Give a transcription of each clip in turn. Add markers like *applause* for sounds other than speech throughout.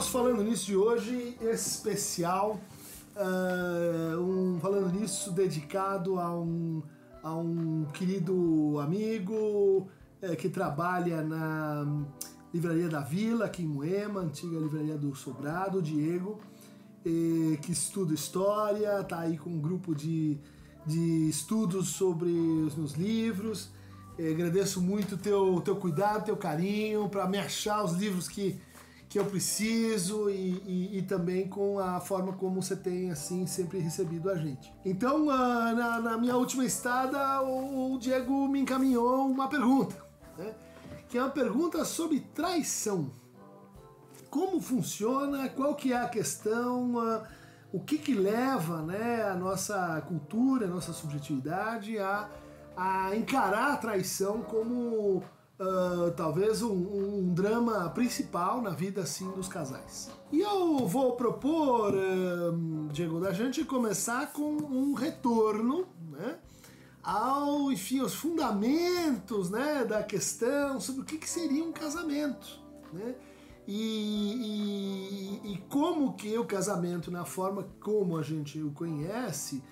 nosso Falando Nisso de hoje, especial, uh, um Falando Nisso dedicado a um, a um querido amigo uh, que trabalha na Livraria da Vila, aqui em Moema, antiga Livraria do Sobrado, Diego, que estuda história, está aí com um grupo de, de estudos sobre os meus livros. agradeço muito o teu, teu cuidado, teu carinho para me achar os livros que que eu preciso e, e, e, também com a forma como você tem assim sempre recebido a gente. Então, uh, na, na, minha última estada, o, o, Diego me encaminhou uma pergunta, né? que é uma pergunta sobre traição. Como funciona? Qual que é a questão? Uh, o que que leva, né, a nossa cultura, a nossa subjetividade a, a encarar a traição como uh, talvez um, um, drama principal na vida assim dos casais. E eu vou propor, uh, Diego, da gente começar com um retorno, né? Ao, enfim, os fundamentos né, da questão sobre o que, que seria um casamento. Né? E, e, e, como que o casamento, na forma como a gente o conhece,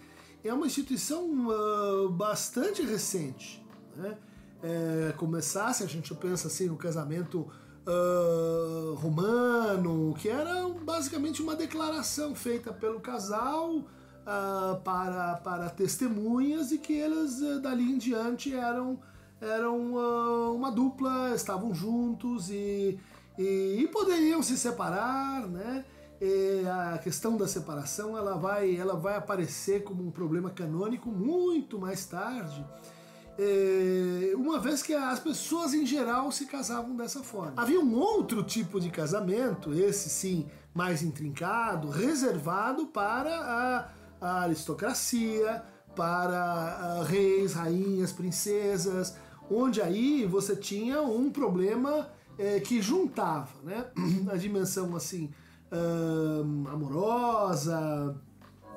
é uma instituição uh, bastante recente. Né? É, começasse, a gente pensa assim no casamento uh, romano, que era basicamente uma declaração feita pelo casal uh, para, para testemunhas e que eles uh, dali em diante eram, eram uma dupla, estavam juntos e, e, e poderiam se separar, né? E a questão da separação ela vai, ela vai aparecer como um problema canônico muito mais tarde uma vez que as pessoas em geral se casavam dessa forma. Havia um outro tipo de casamento, esse sim mais intrincado, reservado para a, a aristocracia, para a, reis, rainhas, princesas, onde aí você tinha um problema é, que juntava né, *clears throat* a dimensão assim amorosa,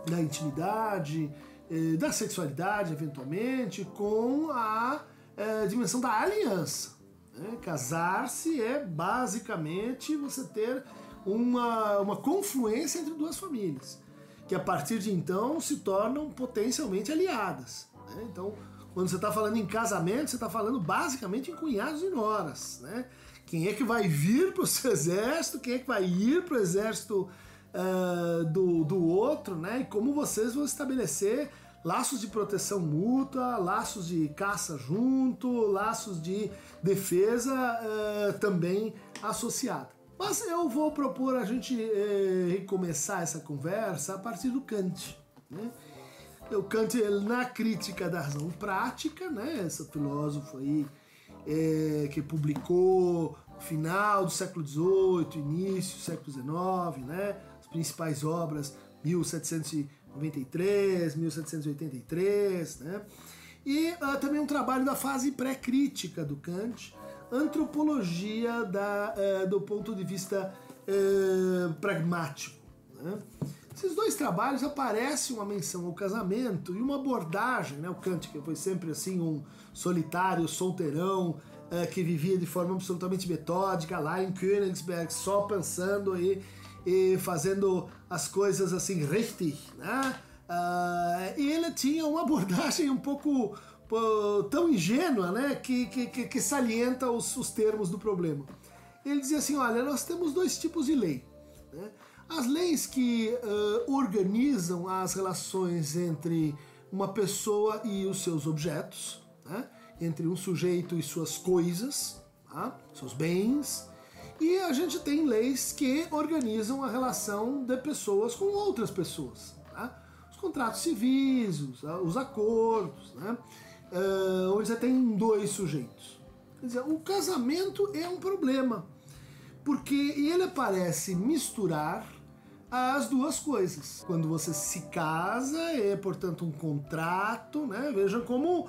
da intimidade, eh, da sexualidade, eventualmente, com a eh, dimensão da aliança. Né? Casar-se é basicamente você ter uma, uma confluência entre duas famílias, que a partir de então se tornam potencialmente aliadas. Né? Então, quando você está falando em casamento, você está falando basicamente em cunhados e noras. Né? Quem é que vai vir para o seu exército, quem é que vai ir para o exército uh, do, do outro, né? E como vocês vão estabelecer laços de proteção mútua, laços de caça junto, laços de defesa uh, também associada. Mas eu vou propor a gente uh, recomeçar essa conversa a partir do Kant. Né? O Kant, na crítica da razão prática, né? esse filósofo aí é, que publicou final do século XVIII, início do século XIX, né? as principais obras, 1700 93, 1783, né? E uh, também um trabalho da fase pré-crítica do Kant, antropologia da, uh, do ponto de vista uh, pragmático. Né? Esses dois trabalhos aparece uma menção ao casamento e uma abordagem, né? O Kant, que foi sempre assim um solitário, solteirão, que vivia de forma absolutamente metódica lá em Königsberg, só pensando e e fazendo as coisas assim richtig, né? Uh, e ele tinha uma abordagem um pouco tão ingênua, né, que, que, que salienta os, os, termos do problema. Ele dizia assim, olha, nós temos dois tipos de lei. Né? As leis que uh, organizam as relações entre uma pessoa e os seus objetos, né? entre um sujeito e suas coisas, tá? seus bens, e a gente tem leis que organizam a relação de pessoas com outras pessoas. Tá? Os contratos civis, os, os acordos, né? Uh, onde você tem dois sujeitos. Quer dizer, o casamento é um problema, porque ele parece misturar as duas coisas. Quando você se casa, é portanto um contrato, né? Veja como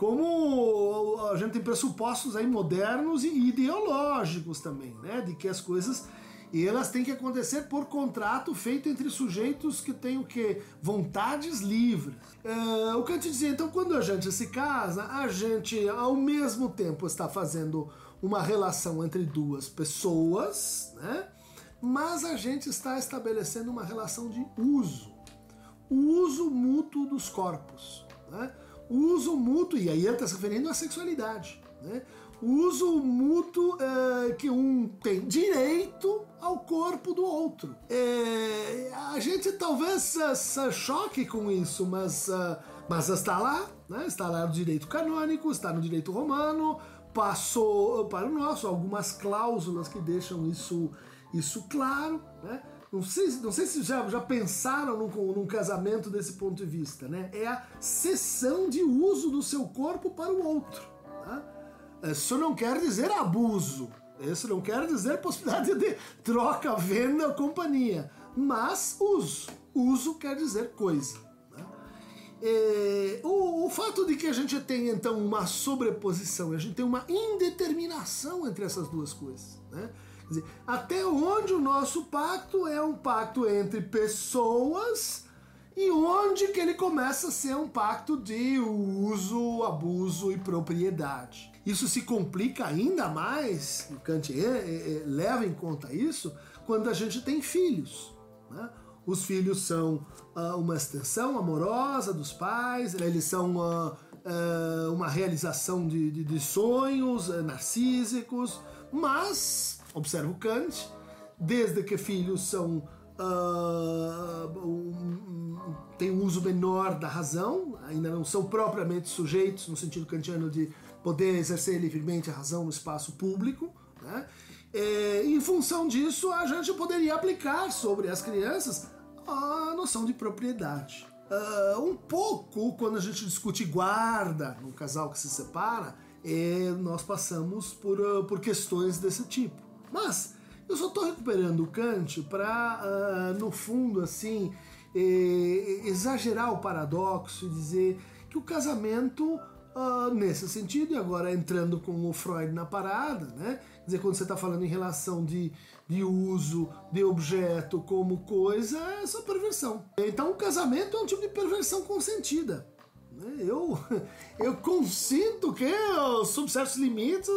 como a gente tem pressupostos aí modernos e ideológicos também, né? De que as coisas elas têm que acontecer por contrato feito entre sujeitos que têm o que vontades livres. Uh, o Kant dizia então quando a gente se casa, a gente ao mesmo tempo está fazendo uma relação entre duas pessoas, né? mas a gente está estabelecendo uma relação de uso. O uso mútuo dos corpos. Né? Uso mútuo, e aí ele está se referindo à sexualidade. Né? Uso mútuo é, que um tem direito ao corpo do outro. É, a gente talvez se choque com isso, mas, uh, mas está lá, né? está lá no direito canônico, está no direito romano, passou para o nosso, algumas cláusulas que deixam isso, isso claro. Né? Não sei, não sei se já, já pensaram num, num casamento desse ponto de vista. Né? É a cessão de uso do seu corpo para o outro. Tá? Isso não quer dizer abuso. Isso não quer dizer possibilidade de troca, venda companhia. Mas uso. Uso quer dizer coisa. Né? É, o, o, fato de que a gente tem então uma sobreposição, a gente tem uma indeterminação entre essas duas coisas. Né? Dizer, até onde o nosso pacto é um pacto entre pessoas e onde que ele começa a ser um pacto de uso, abuso e propriedade. Isso se complica ainda mais, o Kant é, é, é, leva em conta isso, quando a gente tem filhos. Né? Os filhos são uh, uma extensão amorosa dos pais, eles são uh, uh, uma realização de, de, de sonhos narcísicos, mas, observa o Kant, desde que filhos são uh, um, tem um uso menor da razão, ainda não são propriamente sujeitos, no sentido kantiano, de poder exercer livremente a razão no espaço público. Né? É, em função disso, a gente poderia aplicar sobre as crianças a noção de propriedade. Uh, um pouco, quando a gente discute guarda num casal que se separa, é, nós passamos por, uh, por questões desse tipo. Mas eu só estou recuperando o Kant para, uh, no fundo, assim, eh, exagerar o paradoxo e dizer que o casamento, uh, nesse sentido, e agora entrando com o Freud na parada, né? Quer dizer, quando você está falando em relação de, de uso de objeto como coisa, é só perversão. Então, o casamento é um tipo de perversão consentida. Eu, eu consinto que, sob certos limites,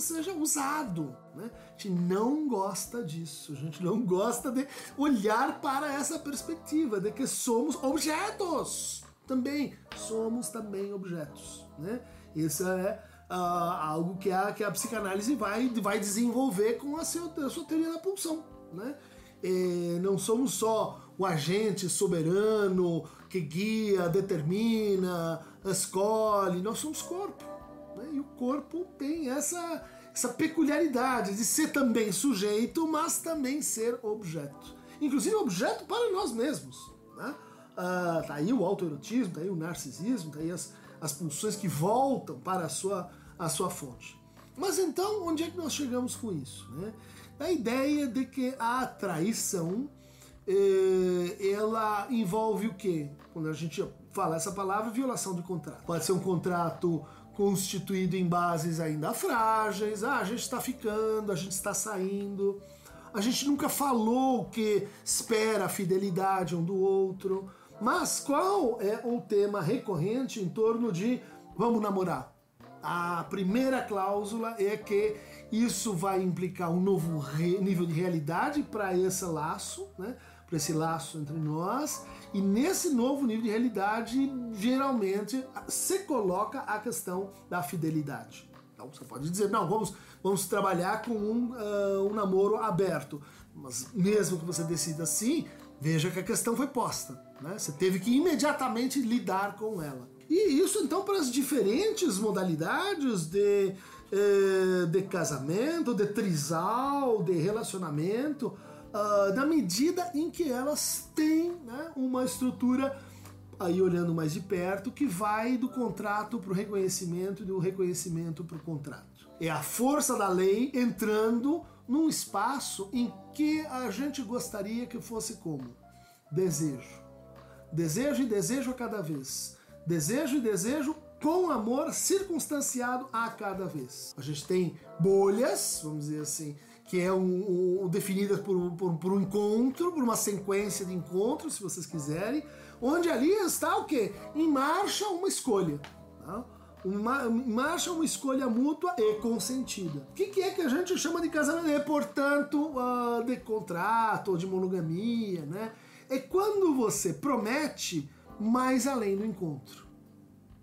seja usado. Né? A gente não gosta disso, a gente não gosta de olhar para essa perspectiva de que somos objetos. Também somos também objetos. Né? Isso é uh, algo que a, que a psicanálise vai, vai desenvolver com a sua, a sua teoria da pulsão. Né? E não somos só o agente soberano que guia, determina, escolhe. Nós somos corpo. Né? E o corpo tem essa, essa peculiaridade de ser também sujeito, mas também ser objeto. Inclusive objeto para nós mesmos. Né? Ah, tá aí o autoerotismo, tá aí o narcisismo, tá aí as, as pulsões que voltam para a sua, a sua fonte. Mas então, onde é que nós chegamos com isso? Né? A ideia de que a traição ela envolve o quê? Quando a gente fala essa palavra, violação de contrato. Pode ser um contrato constituído em bases ainda frágeis, ah, a gente está ficando, a gente está saindo, a gente nunca falou que espera a fidelidade um do outro. Mas qual é o tema recorrente em torno de vamos namorar? A primeira cláusula é que isso vai implicar um novo nível de realidade para esse laço, né? Para esse laço entre nós, e nesse novo nível de realidade, geralmente se coloca a questão da fidelidade. Então você pode dizer, não, vamos, vamos trabalhar com um, uh, um namoro aberto, mas mesmo que você decida assim, veja que a questão foi posta, né? você teve que imediatamente lidar com ela. E isso então para as diferentes modalidades de, eh, de casamento, de trisal, de relacionamento, uh, na medida em que elas têm né, uma estrutura, aí olhando mais de perto, que vai do contrato para o reconhecimento e do reconhecimento para o contrato. É a força da lei entrando num espaço em que a gente gostaria que fosse como? Desejo. Desejo e desejo a cada vez. Desejo e desejo com amor circunstanciado a cada vez. A gente tem bolhas, vamos dizer assim, que é um, um, definida por, por, por, um encontro, por uma sequência de encontros, se vocês quiserem, onde ali está o quê? Em marcha uma escolha. Tá? Uma, marcha uma escolha mútua e consentida. O que, que, é que a gente chama de casamento? É, portanto, uh, de contrato de monogamia, né? É quando você promete mais além do encontro.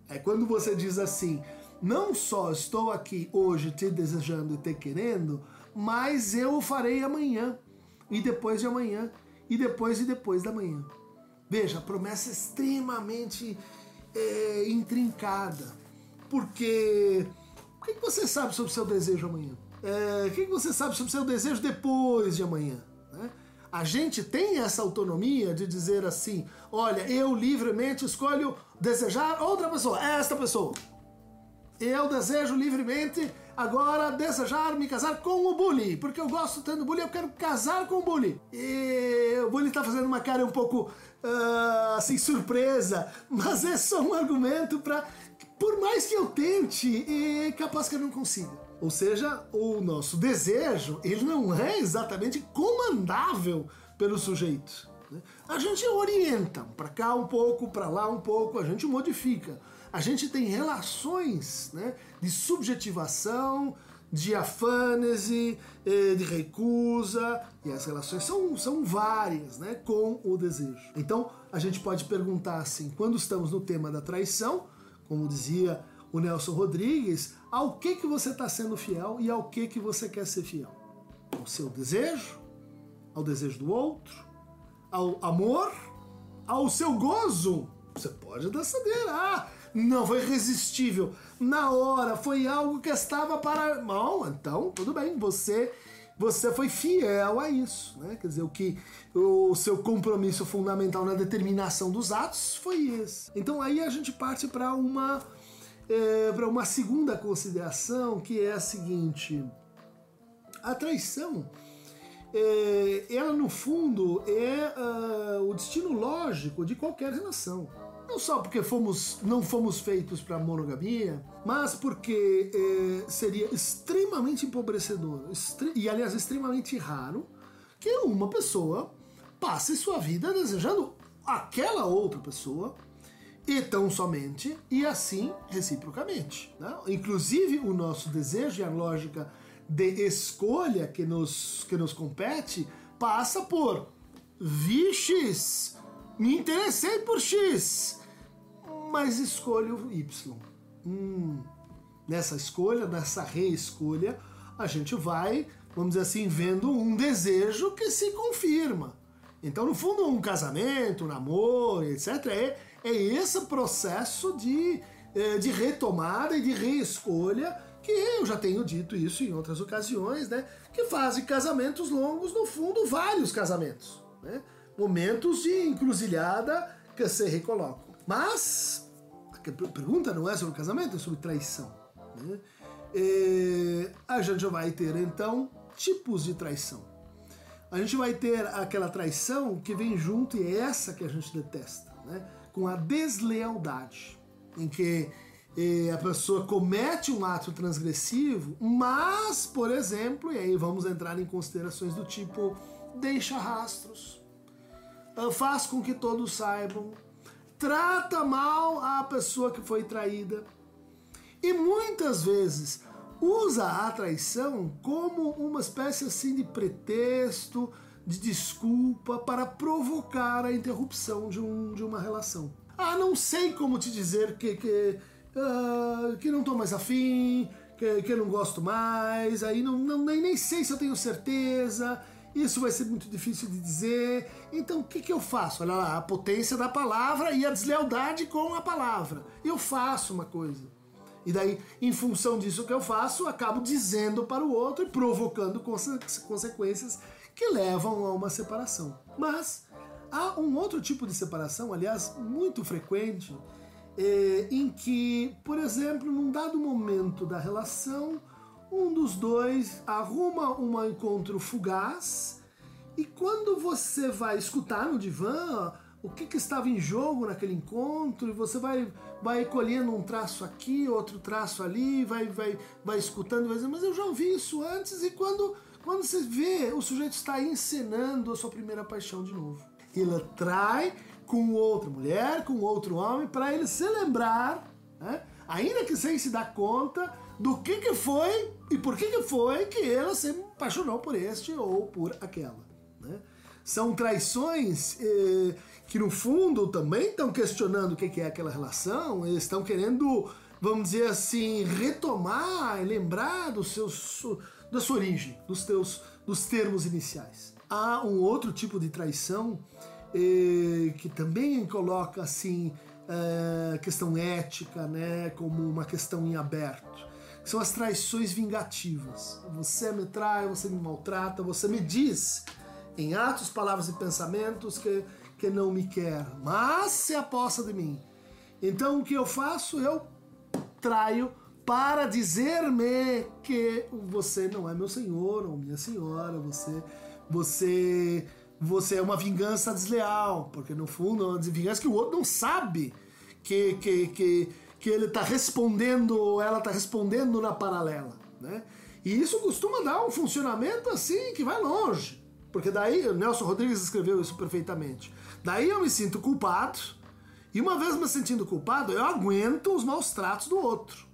É quando você diz assim: não só estou aqui hoje te desejando e te querendo, mas eu o farei amanhã, e depois de amanhã, e depois e depois da manhã. Veja, promessa é extremamente é, intrincada. Porque o que você sabe sobre o seu desejo amanhã? É, o que você sabe sobre o seu desejo depois de amanhã? Né? A gente tem essa autonomia de dizer assim: olha, eu livremente escolho desejar outra pessoa, esta pessoa. Eu desejo livremente agora desejar me casar com o bully, porque eu gosto tanto do bully, eu quero casar com o bully. E o bully tá fazendo uma cara um pouco uh, assim surpresa, mas é só um argumento para por mais que eu tente, é capaz que eu não consiga. Ou seja, o nosso desejo, ele não é exatamente comandável pelo sujeito. Né? A gente orienta para cá um pouco, para lá um pouco, a gente modifica. A gente tem relações né, de subjetivação, de afânese, eh, de recusa, e as relações são, são várias né, com o desejo. Então, a gente pode perguntar assim, quando estamos no tema da traição, como dizia o Nelson Rodrigues, ao que que você está sendo fiel e ao que que você quer ser fiel? Ao seu desejo, ao desejo do outro, ao amor, ao seu gozo. Você pode decidir, ah, não foi irresistível. Na hora foi algo que estava para. Bom, então tudo bem, você você foi fiel a isso, né? Quer dizer, o que o seu compromisso fundamental na determinação dos atos foi esse. Então aí a gente parte para uma é, para uma segunda consideração que é a seguinte: a traição, é, ela no fundo é uh, o destino lógico de qualquer relação. Não só porque fomos, não fomos feitos para monogamia, mas porque é, seria extremamente empobrecedor e, aliás, extremamente raro que uma pessoa passe sua vida desejando aquela outra pessoa e tão somente e assim reciprocamente. Né? Inclusive, o nosso desejo e a lógica de escolha que nos, que nos compete passa por vi X, me interessei por X, mas escolho Y. Hum, nessa escolha, nessa reescolha, a gente vai, vamos dizer assim, vendo um desejo que se confirma. Então, no fundo, um casamento, um namoro, etc., é, é esse processo de, é, de retomada e de reescolha que eu já tenho dito isso em outras ocasiões, né? Que fazem casamentos longos, no fundo, vários casamentos. Né? Momentos de encruzilhada que se recolocam. Mas a pergunta não é sobre casamento, é sobre traição. Né? E a gente vai ter então tipos de traição. A gente vai ter aquela traição que vem junto, e é essa que a gente detesta, né? com a deslealdade, em que a pessoa comete um ato transgressivo, mas, por exemplo, e aí vamos entrar em considerações do tipo deixa rastros, faz com que todos saibam, trata mal a pessoa que foi traída. E muitas vezes usa a traição como uma espécie assim de pretexto, de desculpa para provocar a interrupção de, um, de uma relação. Ah, não sei como te dizer que, que, uh, que não estou mais afim, que, que não gosto mais, aí não, não, nem, nem sei se eu tenho certeza, isso vai ser muito difícil de dizer. Então o que, que eu faço? Olha lá, a potência da palavra e a deslealdade com a palavra. Eu faço uma coisa. E daí, em função disso que eu faço, acabo dizendo para o outro e provocando consequências que levam a uma separação. Mas há um outro tipo de separação, aliás, muito frequente, é, em que, por exemplo, num dado momento da relação, um dos dois arruma um encontro fugaz e quando você vai escutar no divã o que, que, estava em jogo naquele encontro, e você vai, vai colhendo um traço aqui, outro traço ali, vai, vai, vai escutando, vai mas eu já ouvi isso antes, e quando, quando você vê, o sujeito está encenando a sua primeira paixão de novo. Ele trai com outra mulher, com outro homem, para ele se lembrar né, ainda que sem se dar conta do que, que foi e por que, que foi que ela se apaixonou por este ou por aquela. Né? São traições eh, que, no fundo, também estão questionando o que, que é aquela relação, estão querendo, vamos dizer assim, retomar, lembrar do seu, da sua origem, dos, teus, dos termos iniciais. Há um outro tipo de traição eh, que também coloca assim é, questão ética, né, como uma questão em aberto. São as traições vingativas. Você me trai, você me maltrata, você me diz em atos, palavras e pensamentos que, que não me quer, mas se aposta de mim. Então o que eu faço? Eu traio para dizer-me que você não é meu senhor ou minha senhora, você você você é uma vingança desleal, porque no fundo é uma vingança que o outro não sabe que, que, que, que ele está respondendo, ela está respondendo na paralela, né? E isso costuma dar um funcionamento assim que vai longe, porque daí, o Nelson Rodrigues escreveu isso perfeitamente. Daí eu me sinto culpado, e uma vez me sentindo culpado, eu aguento os maus tratos do outro.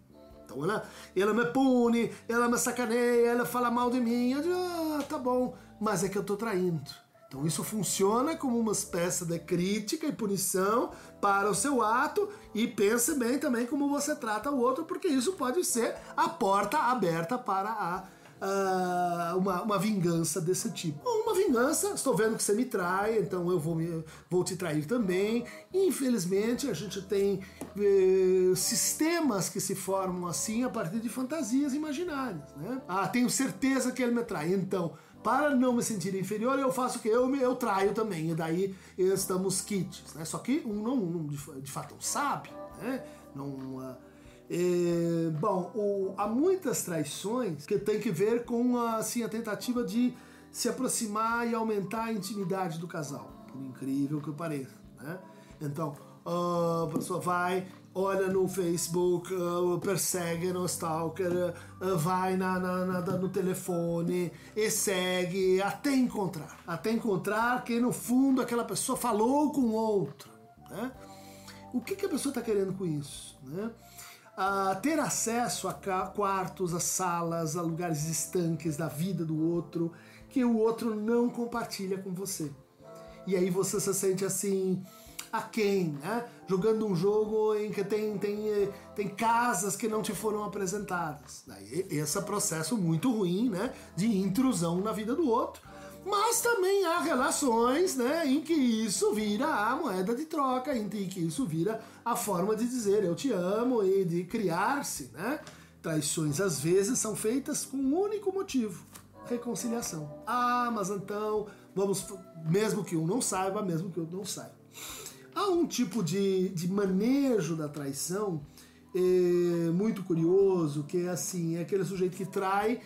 Então ela, ela me pune, ela me sacaneia, ela fala mal de mim, eu digo, ah, tá bom, mas é que eu tô traindo. Então isso funciona como uma espécie de crítica e punição para o seu ato e pense bem também como você trata o outro, porque isso pode ser a porta aberta para a Uh, uma, uma vingança desse tipo. uma vingança, estou vendo que você me trai, então eu vou, me, vou te trair também. Infelizmente, a gente tem uh, sistemas que se formam assim a partir de fantasias imaginárias. Né? Ah, tenho certeza que ele me trai, então para não me sentir inferior, eu faço o que? Eu, eu traio também, e daí estamos kits, né? Só que um não, não de, fato sabe, né? Não, uh, bom, o, há muitas traições que tem que ver com assim, a tentativa de se aproximar e aumentar a intimidade do casal, por incrível que pareça, né? Então, a pessoa vai olha no Facebook, uh, persegue no stalker, uh, vai na, na, na, no telefone e segue até encontrar. Até encontrar que no fundo aquela pessoa falou com outra. Né? O que, que a pessoa está querendo com isso? Né? Uh, ter acesso a quartos, a salas, a lugares estanques da vida do outro que o outro não compartilha com você. E aí você se sente assim a quem, né? Jogando um jogo em que tem, tem, tem casas que não te foram apresentadas. Daí, esse é processo muito ruim, né? De intrusão na vida do outro. Mas também há relações né, em que isso vira a moeda de troca, em que isso vira a forma de dizer eu te amo e de criar-se. Né? Traições às vezes são feitas com um único motivo: reconciliação. Ah, mas então vamos, mesmo que um não saiba, mesmo que outro não saiba. Há um tipo de, de manejo da traição é, muito curioso, que é assim, é aquele sujeito que trai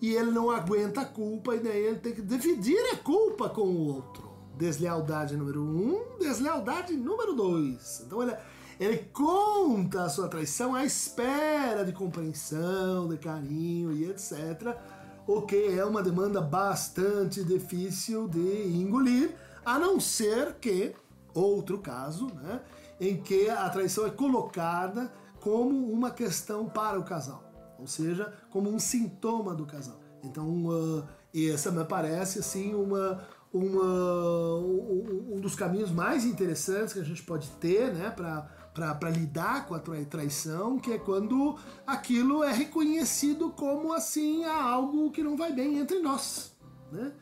e ele não aguenta a culpa e daí ele tem que dividir a culpa com o outro. Deslealdade número um, deslealdade número dois. Então ele, ele conta a sua traição à espera de compreensão, de carinho e etc. O que é uma demanda bastante difícil de engolir, a não ser que outro caso, né, em que a traição é colocada como uma questão para o casal, ou seja, como um sintoma do casal. Então, uh, essa me parece assim uma, uma, um, dos caminhos mais interessantes que a gente pode ter, né, para lidar com a traição, que é quando aquilo é reconhecido como assim algo que não vai bem entre nós, né?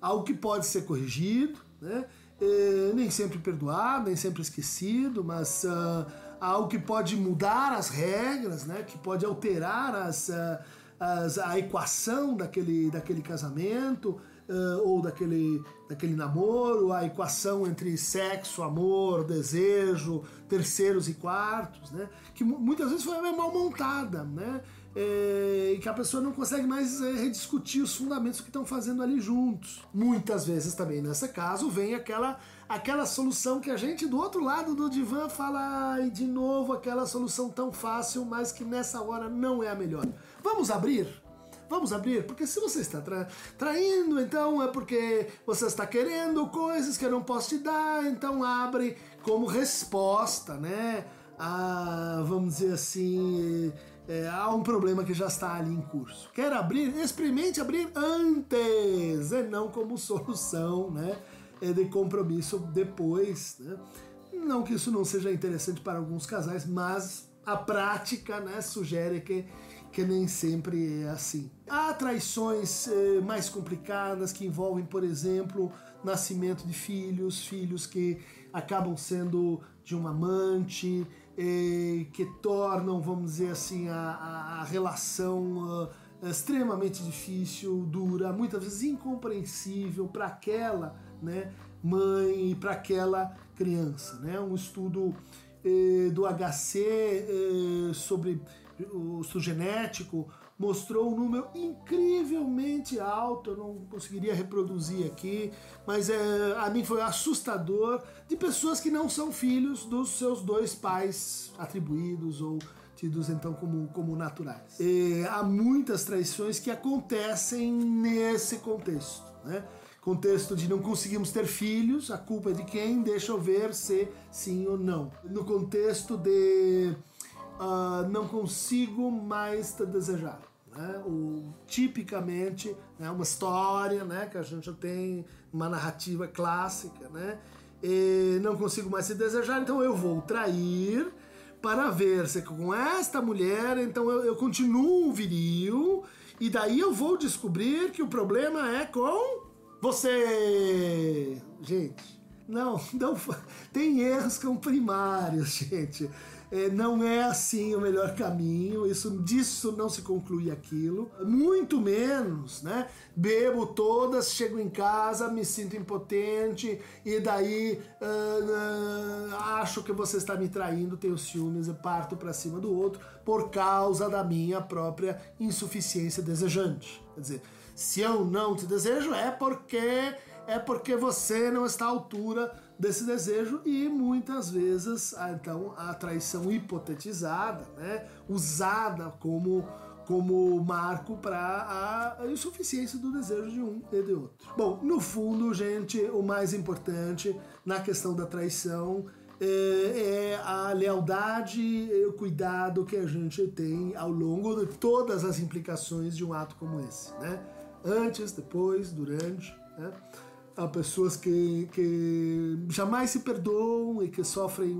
Algo que pode ser corrigido, né? É, nem sempre perdoado, nem sempre esquecido, mas uh, algo que pode mudar as regras, né? que pode alterar as, uh, as, a equação daquele, daquele casamento uh, ou daquele, daquele namoro, a equação entre sexo, amor, desejo, terceiros e quartos, né? que muitas vezes foi mal montada. Né? É, e que a pessoa não consegue mais é, rediscutir os fundamentos que estão fazendo ali juntos. Muitas vezes também, nesse caso, vem aquela, aquela solução que a gente do outro lado do divã fala, ai, de novo aquela solução tão fácil, mas que nessa hora não é a melhor. Vamos abrir? Vamos abrir? Porque se você está tra traindo, então é porque você está querendo coisas que eu não posso te dar, então abre como resposta, né? a vamos dizer assim, é, há um problema que já está ali em curso. Quer abrir? Experimente abrir antes, e não como solução, né? É, de compromisso depois, né? Não que isso não seja interessante para alguns casais, mas a prática né, sugere que, que nem sempre é assim. Há traições eh, mais complicadas que envolvem, por exemplo, nascimento de filhos, filhos que acabam sendo de um amante, que tornam, vamos dizer assim, a, a relação uh, extremamente difícil, dura, muitas vezes incompreensível para aquela né, mãe e para aquela criança. Né? Um estudo eh, do HC eh, sobre o estudo genético mostrou um número incrivelmente alto, eu não conseguiria reproduzir aqui, mas é, a mim foi assustador, de pessoas que não são filhos dos seus dois pais atribuídos ou tidos então como, como naturais. E há muitas traições que acontecem nesse contexto, né? Contexto de não conseguimos ter filhos, a culpa é de quem? Deixa eu ver se sim ou não. No contexto de uh, não consigo mais te desejar. Né? O, tipicamente, né, uma história né, que a gente tem, uma narrativa clássica, né? E não consigo mais te desejar, então eu vou trair para ver se com esta mulher, então eu, eu continuo viril, e daí eu vou descobrir que o problema é com você, gente, não, *laughs* não tem erros são primários, *laughs* gente. É, não é assim o melhor caminho, isso disso não se conclui aquilo. Muito menos, né? Bebo todas, chego em casa, me sinto impotente e daí uh, uh, acho que você está me traindo, tenho ciúmes e parto para cima do outro por causa da minha própria insuficiência desejante. Quer dizer, se eu não te desejo é porque é porque você não está à altura desse desejo e muitas vezes então a traição hipotetizada, né, usada como como marco para a insuficiência do desejo de um e de outro. Bom, no fundo, gente, o mais importante na questão da traição é, é a lealdade e o cuidado que a gente tem ao longo de todas as implicações de um ato como esse, né? Antes, depois, durante, né? Há pessoas que, que jamais se perdoam e que sofrem,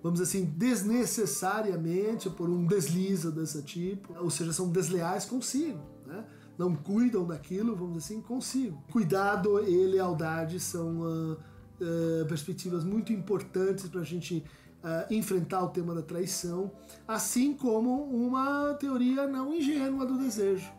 vamos dizer assim, desnecessariamente por um deslize desse tipo, ou seja, são desleais consigo, né? não cuidam daquilo, vamos dizer assim, consigo. Cuidado e lealdade são uh, uh, perspectivas muito importantes para a gente uh, enfrentar o tema da traição, assim como uma teoria não ingênua do desejo.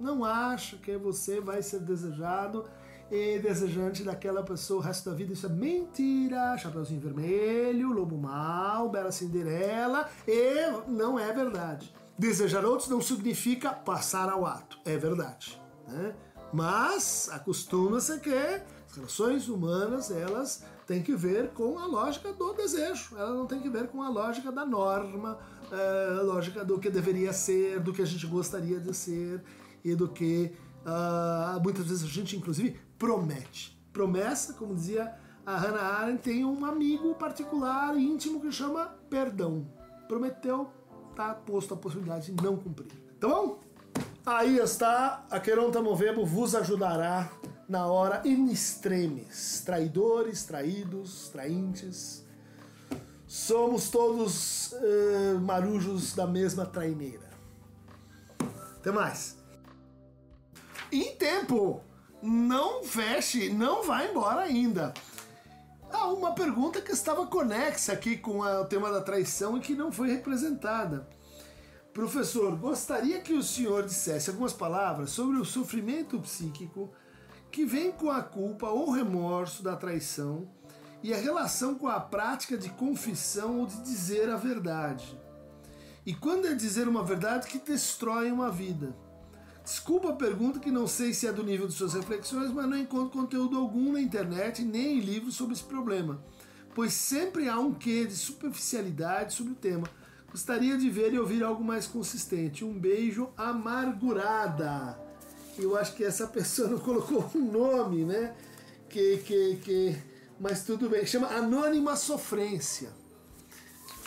Não acha que você vai ser desejado e desejante daquela pessoa o resto da vida. Isso é mentira. Chapeuzinho Vermelho, Lobo Mal, Bela Cinderela. E não é verdade. Desejar outros não significa passar ao ato. É verdade. Né? Mas acostuma-se que as relações humanas elas têm que ver com a lógica do desejo. Ela não tem que ver com a lógica da norma, eh, a lógica do que deveria ser, do que a gente gostaria de ser e do que uh, muitas vezes a gente, inclusive, promete. Promessa, como dizia a Hannah Arendt, tem um amigo particular íntimo que chama perdão. Prometeu, está posto a possibilidade de não cumprir. Tá bom? Aí está, a Queronta Movebo vos ajudará na hora in extremis. Traidores, traídos, traintes. Somos todos uh, marujos da mesma traineira. Até mais. Em tempo! Não feche, não vá embora ainda. Há uma pergunta que estava conexa aqui com o tema da traição e que não foi representada. Professor, gostaria que o senhor dissesse algumas palavras sobre o sofrimento psíquico que vem com a culpa ou remorso da traição e a relação com a prática de confissão ou de dizer a verdade. E quando é dizer uma verdade que destrói uma vida. Desculpa a pergunta que não sei se é do nível de suas reflexões, mas não encontro conteúdo algum na internet nem em livros sobre esse problema, pois sempre há um quê de superficialidade sobre o tema. Gostaria de ver e ouvir algo mais consistente. Um beijo amargurada. Eu acho que essa pessoa não colocou um nome, né? Que, que, que... Mas tudo bem. Chama Anônima Sofrência.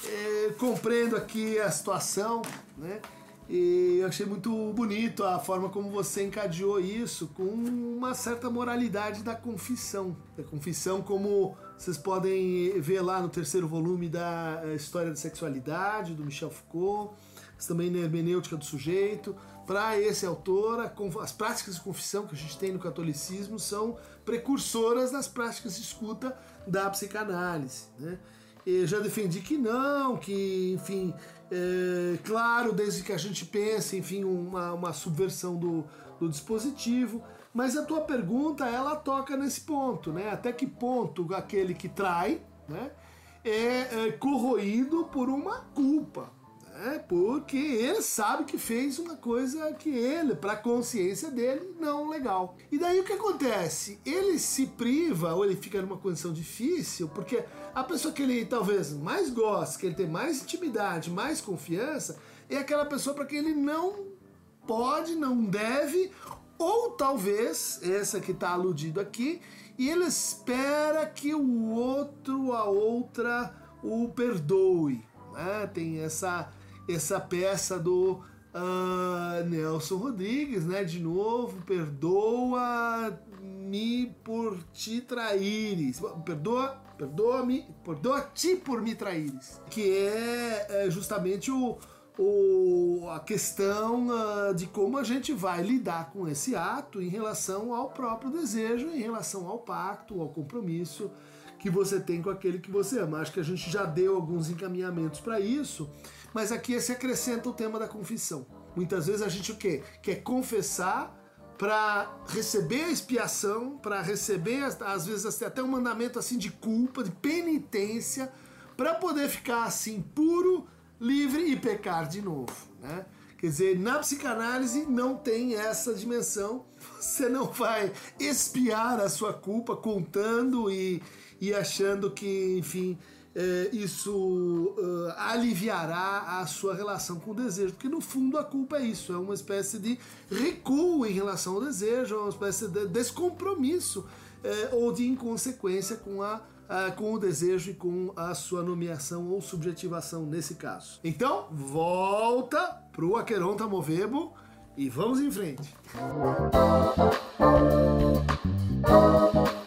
é, compreendo aqui a situação, né? E eu achei muito bonito a forma como você encadeou isso com uma certa moralidade da confissão. A confissão, como vocês podem ver lá no terceiro volume da eh, História da Sexualidade, do Michel Foucault, também na Hermenêutica do Sujeito. Para esse autor, as práticas de confissão que a gente tem no catolicismo são precursoras das práticas de escuta da psicanálise. Né? Eu já defendi que não, que, enfim, é, claro, desde que a gente pense, enfim, uma, uma subversão do, do dispositivo. Mas a tua pergunta, ela toca nesse ponto, né? Até que ponto aquele que trai, né, é, é corroído por uma culpa, né? Porque ele sabe que fez uma coisa que ele, para a consciência dele, não legal. E daí o que acontece? Ele se priva ou ele fica numa condição difícil, porque a pessoa que ele talvez mais gosta, que ele tem mais intimidade, mais confiança, é aquela pessoa para quem ele não pode, não deve, ou talvez, essa que está aludido aqui, e ele espera que o outro, a outra, o perdoe. Né? Tem essa, essa peça do uh, Nelson Rodrigues, né? De novo, perdoa-me por te traíres. Perdoa Perdoa-me, perdoa-te por me traíres. Que é, é justamente o, o, a questão uh, de como a gente vai lidar com esse ato em relação ao próprio desejo, em relação ao pacto, ao compromisso que você tem com aquele que você ama. Acho que a gente já deu alguns encaminhamentos para isso, mas aqui se acrescenta o tema da confissão. Muitas vezes a gente o quê? Quer confessar para receber a expiação, para receber às vezes até um mandamento assim de culpa, de penitência, para poder ficar assim puro, livre e pecar de novo, né? Quer dizer, na psicanálise não tem essa dimensão. Você não vai expiar a sua culpa contando e, e achando que, enfim, isso uh, aliviará a sua relação com o desejo, porque no fundo a culpa é isso, é uma espécie de recuo em relação ao desejo, é uma espécie de descompromisso é, ou de inconsequência com a com o desejo e com a sua nomeação ou subjetivação nesse caso. Então, volta pro Aqueronta Movebo e vamos em frente. Música